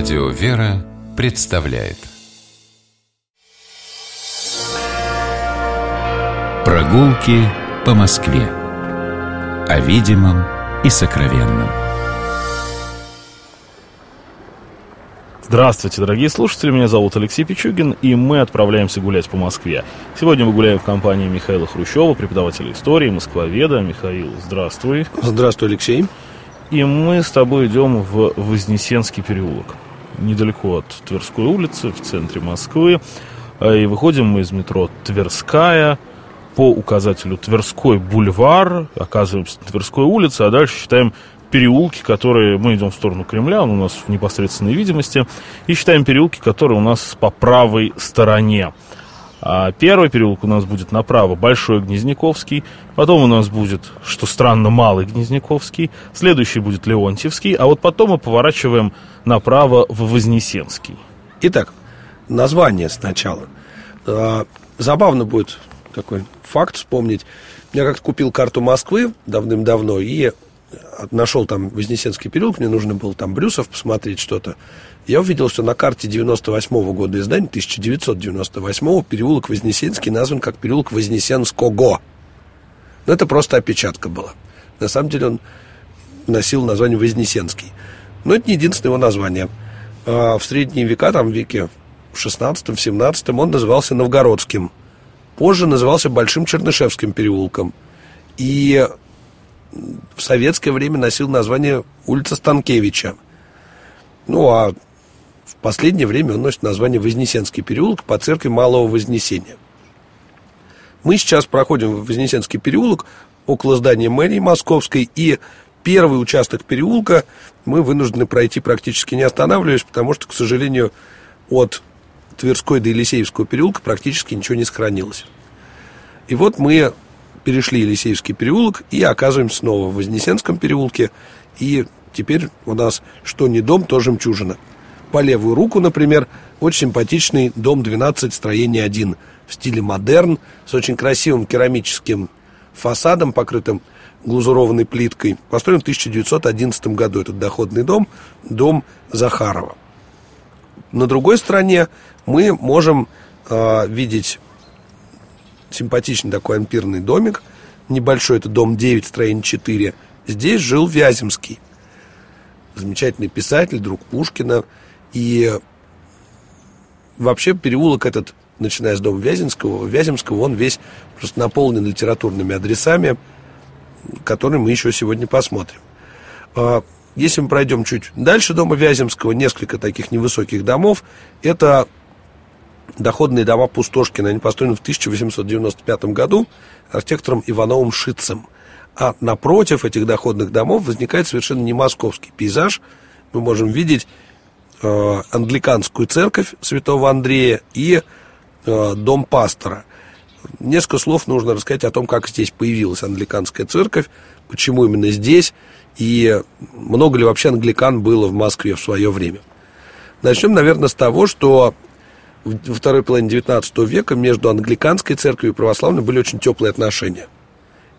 Радио «Вера» представляет Прогулки по Москве О видимом и сокровенном Здравствуйте, дорогие слушатели, меня зовут Алексей Пичугин, и мы отправляемся гулять по Москве. Сегодня мы гуляем в компании Михаила Хрущева, преподавателя истории, москвоведа. Михаил, здравствуй. Здравствуй, Алексей. И мы с тобой идем в Вознесенский переулок, недалеко от Тверской улицы, в центре Москвы. А, и выходим мы из метро Тверская по указателю Тверской бульвар, оказываемся на Тверской улице, а дальше считаем переулки, которые... Мы идем в сторону Кремля, он у нас в непосредственной видимости, и считаем переулки, которые у нас по правой стороне. А первый переулок у нас будет направо Большой Гнезняковский, потом у нас будет, что странно, Малый Гнезняковский, следующий будет Леонтьевский, а вот потом мы поворачиваем направо в Вознесенский. Итак, название сначала. А, забавно будет такой факт вспомнить. Я как-то купил карту Москвы давным-давно и нашел там Вознесенский переулок, мне нужно было там Брюсов посмотреть что-то. Я увидел, что на карте 98 -го года издания, 1998 переулок Вознесенский назван как переулок Вознесенского. Но это просто опечатка была. На самом деле он носил название Вознесенский. Но это не единственное его название. А в средние века, там в веке в 16 в 17 он назывался Новгородским. Позже назывался Большим Чернышевским переулком. И в советское время носил название улица Станкевича. Ну, а в последнее время он носит название Вознесенский переулок по церкви Малого Вознесения. Мы сейчас проходим в Вознесенский переулок около здания мэрии Московской, и первый участок переулка мы вынуждены пройти практически не останавливаясь, потому что, к сожалению, от Тверской до Елисеевского переулка практически ничего не сохранилось. И вот мы перешли Елисеевский переулок и оказываемся снова в Вознесенском переулке. И теперь у нас что не дом, то жемчужина. По левую руку, например, очень симпатичный дом 12, строение 1 в стиле модерн, с очень красивым керамическим фасадом, покрытым глазурованной плиткой. Построен в 1911 году этот доходный дом, дом Захарова. На другой стороне мы можем э, видеть симпатичный такой ампирный домик. Небольшой, это дом 9, строение 4. Здесь жил Вяземский. Замечательный писатель, друг Пушкина. И вообще переулок этот, начиная с дома Вяземского, Вяземского, он весь просто наполнен литературными адресами, которые мы еще сегодня посмотрим. А, если мы пройдем чуть дальше дома Вяземского, несколько таких невысоких домов, это доходные дома Пустошкина. Они построены в 1895 году архитектором Ивановым Шицем. А напротив этих доходных домов возникает совершенно не московский пейзаж. Мы можем видеть э, англиканскую церковь святого Андрея и э, дом пастора. Несколько слов нужно рассказать о том, как здесь появилась англиканская церковь, почему именно здесь, и много ли вообще англикан было в Москве в свое время. Начнем, наверное, с того, что во второй половине XIX века между англиканской церковью и православной были очень теплые отношения.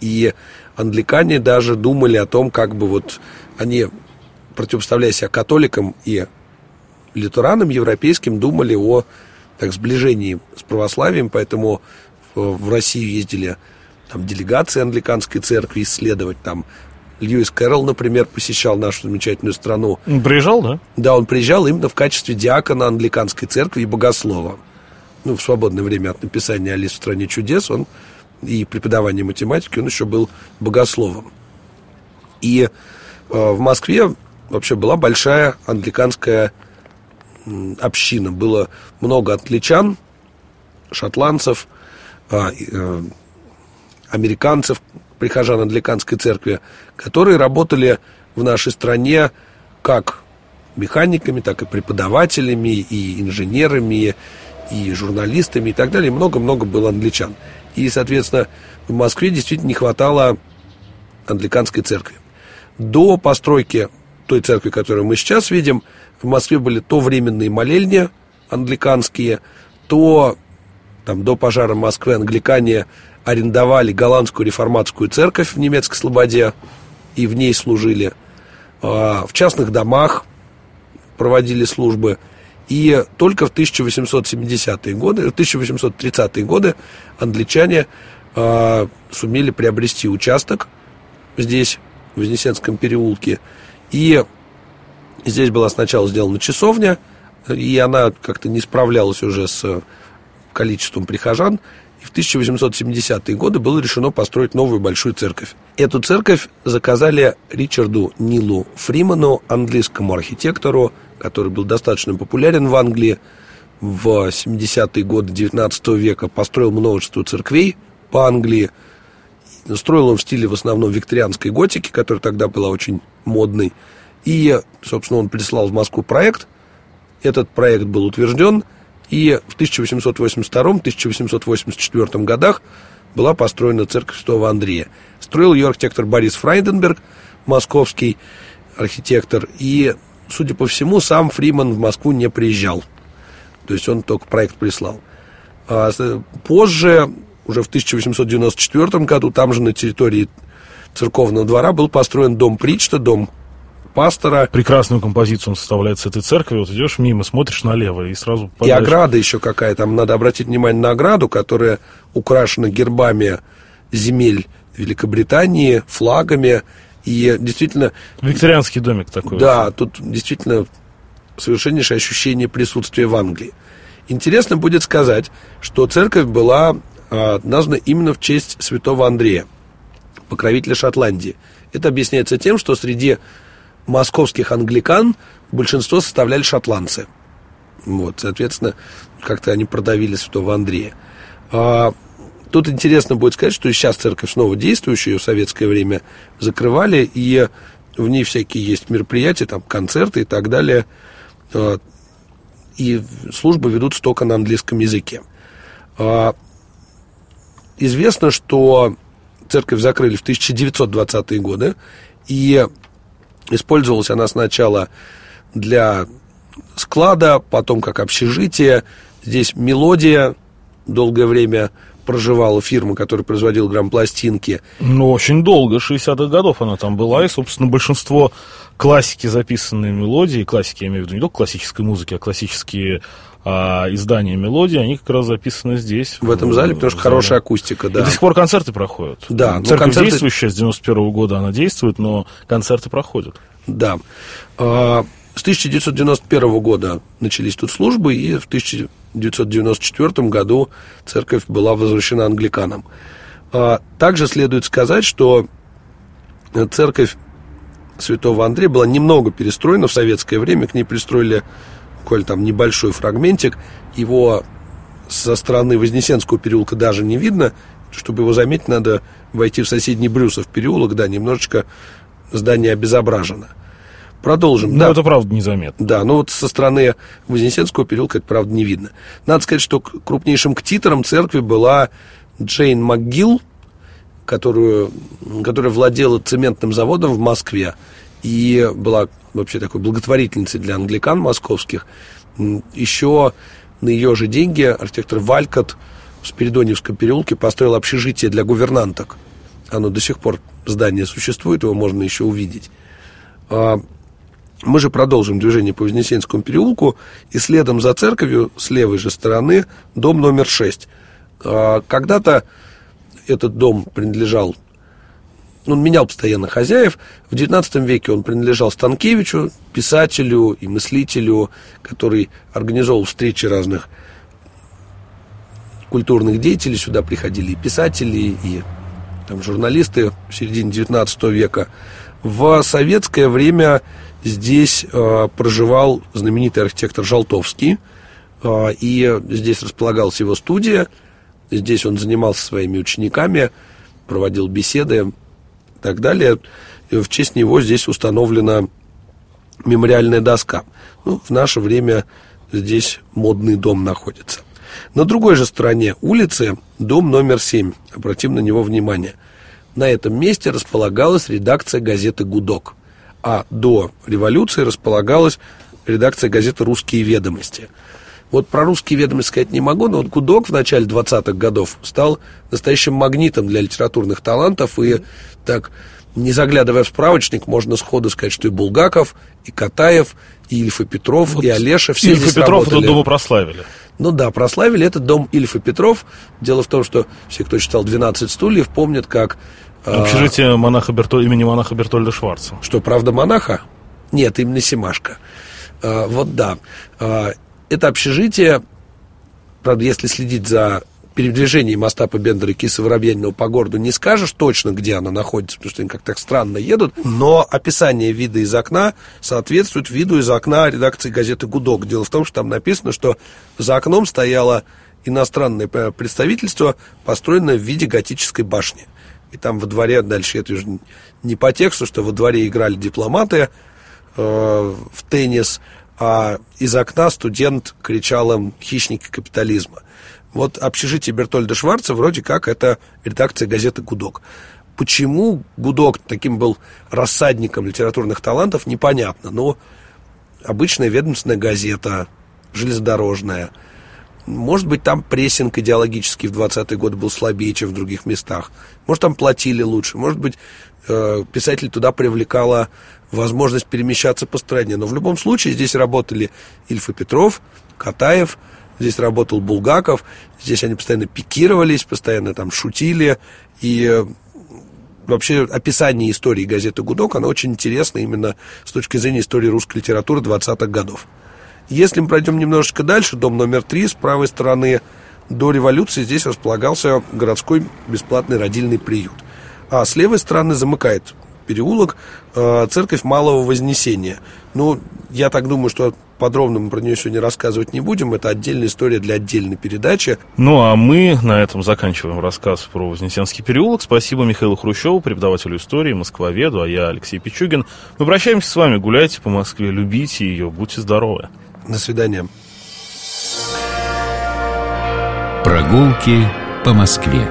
И англикане даже думали о том, как бы вот они, противопоставляя себя католикам и лютеранам европейским, думали о так, сближении с православием, поэтому в Россию ездили там делегации англиканской церкви исследовать там Льюис Кэрролл, например, посещал нашу замечательную страну. Он приезжал, да? Да, он приезжал именно в качестве диакона англиканской церкви и богослова. Ну, в свободное время от написания «Алис в стране чудес» он и преподавания математики, он еще был богословом. И э, в Москве вообще была большая англиканская община. Было много англичан, шотландцев, э, э, американцев, прихожан англиканской церкви, которые работали в нашей стране как механиками, так и преподавателями, и инженерами, и журналистами и так далее. Много-много было англичан. И, соответственно, в Москве действительно не хватало англиканской церкви. До постройки той церкви, которую мы сейчас видим, в Москве были то временные молельни англиканские, то там, до пожара Москвы англикане арендовали голландскую реформатскую церковь в немецкой Слободе и в ней служили. А, в частных домах проводили службы. И только в 1870-е годы, в 1830-е годы англичане э, сумели приобрести участок здесь, в Вознесенском переулке. И здесь была сначала сделана часовня, и она как-то не справлялась уже с количеством прихожан. И в 1870-е годы было решено построить новую большую церковь. Эту церковь заказали Ричарду Нилу Фриману, английскому архитектору, который был достаточно популярен в Англии. В 70-е годы 19 века построил множество церквей по Англии. Строил он в стиле в основном викторианской готики, которая тогда была очень модной. И, собственно, он прислал в Москву проект. Этот проект был утвержден – и в 1882-1884 годах была построена церковь Святого Андрея. Строил ее архитектор Борис Фрайденберг, московский архитектор. И, судя по всему, сам Фриман в Москву не приезжал. То есть он только проект прислал. А позже, уже в 1894 году, там же на территории церковного двора был построен дом Причта, дом пастора. Прекрасную композицию он составляет с этой церкви. Вот идешь мимо, смотришь налево и сразу... И ограда еще какая. Там надо обратить внимание на ограду, которая украшена гербами земель Великобритании, флагами. И действительно... Викторианский домик такой. Да, тут действительно совершеннейшее ощущение присутствия в Англии. Интересно будет сказать, что церковь была а, названа именно в честь святого Андрея, покровителя Шотландии. Это объясняется тем, что среди московских англикан большинство составляли шотландцы. Вот, соответственно, как-то они продавили святого Андрея. А, тут интересно будет сказать, что сейчас церковь снова действующая, ее в советское время закрывали, и в ней всякие есть мероприятия, там концерты и так далее. А, и службы ведутся только на английском языке. А, известно, что церковь закрыли в 1920-е годы, и Использовалась она сначала для склада, потом как общежитие. Здесь мелодия долгое время проживала фирма, которая производила грампластинки. Ну, очень долго, 60-х годов она там была, и, собственно, большинство классики записанные мелодии, классики, я имею в виду не только классической музыки, а классические а издания мелодии, они как раз записаны здесь. В, в этом зале, потому что хорошая акустика, да. И до сих пор концерты проходят. Да. Церковь концерты... действующая, с 91 -го года она действует, но концерты проходят. Да. А, с 1991 года начались тут службы, и в 1994 году церковь была возвращена англиканам. А, также следует сказать, что церковь святого Андрея была немного перестроена в советское время, к ней пристроили коль там небольшой фрагментик, его со стороны Вознесенского переулка даже не видно. Чтобы его заметить, надо войти в соседний Брюсов переулок, да, немножечко здание обезображено. Продолжим. Ну, да. это правда незаметно. Да, но вот со стороны Вознесенского переулка это правда не видно. Надо сказать, что крупнейшим ктитором церкви была Джейн МcГилл, которую, которая владела цементным заводом в Москве и была вообще такой благотворительницей для англикан московских. Еще на ее же деньги архитектор Валькот в Спиридоневском переулке построил общежитие для гувернанток. Оно до сих пор, здание существует, его можно еще увидеть. А, мы же продолжим движение по Вознесенскому переулку, и следом за церковью, с левой же стороны, дом номер 6. А, когда-то этот дом принадлежал он менял постоянно хозяев. В XIX веке он принадлежал Станкевичу, писателю и мыслителю, который организовал встречи разных культурных деятелей. Сюда приходили и писатели, и там, журналисты в середине XIX века. В советское время здесь э, проживал знаменитый архитектор Жалтовский, э, и здесь располагалась его студия. Здесь он занимался своими учениками, проводил беседы, так далее. И в честь него здесь установлена мемориальная доска. Ну, в наше время здесь модный дом находится. На другой же стороне улицы дом номер 7. Обратим на него внимание. На этом месте располагалась редакция газеты «Гудок», а до революции располагалась редакция газеты «Русские ведомости». Вот про русские ведомости сказать не могу, но вот Гудок в начале 20-х годов стал настоящим магнитом для литературных талантов и так не заглядывая в справочник, можно сходу сказать, что и Булгаков, и Катаев, и Ильф и Петров, вот и Олеша все Ильф и Петров работали. этот дом прославили. Ну да, прославили этот дом Ильф и Петров. Дело в том, что все, кто читал «12 стульев», помнят, как... А, Общежитие монаха Берто... имени монаха Бертольда Шварца. Что, правда, монаха? Нет, именно Семашка. А, вот да. Это общежитие, правда, если следить за передвижением Остапа Бендера и Киса Воробьянинова по городу не скажешь точно, где она находится, потому что они как-то странно едут, но описание вида из окна соответствует виду из окна редакции газеты «Гудок». Дело в том, что там написано, что за окном стояло иностранное представительство, построенное в виде готической башни. И там во дворе, дальше это уже не по тексту, что во дворе играли дипломаты э, в теннис, а из окна студент кричал им «хищники капитализма». Вот общежитие Бертольда Шварца вроде как это редакция газеты «Гудок». Почему Гудок таким был рассадником литературных талантов, непонятно. Но обычная ведомственная газета, железнодорожная. Может быть, там прессинг идеологический в 20-е годы был слабее, чем в других местах. Может, там платили лучше. Может быть, э, писатель туда привлекала возможность перемещаться по стране. Но в любом случае здесь работали Ильф и Петров, Катаев – Здесь работал Булгаков, здесь они постоянно пикировались, постоянно там шутили. И э, вообще описание истории газеты «Гудок», оно очень интересно именно с точки зрения истории русской литературы 20-х годов. Если мы пройдем немножечко дальше, дом номер три, с правой стороны, до революции здесь располагался городской бесплатный родильный приют. А с левой стороны замыкает переулок, э, церковь Малого Вознесения. Ну, я так думаю, что подробно мы про нее сегодня рассказывать не будем. Это отдельная история для отдельной передачи. Ну, а мы на этом заканчиваем рассказ про Вознесенский переулок. Спасибо Михаилу Хрущеву, преподавателю истории, москвоведу, а я Алексей Пичугин. Мы прощаемся с вами. Гуляйте по Москве, любите ее, будьте здоровы. До свидания. Прогулки по Москве.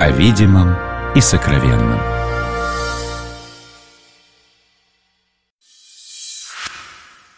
О видимом и сокровенном.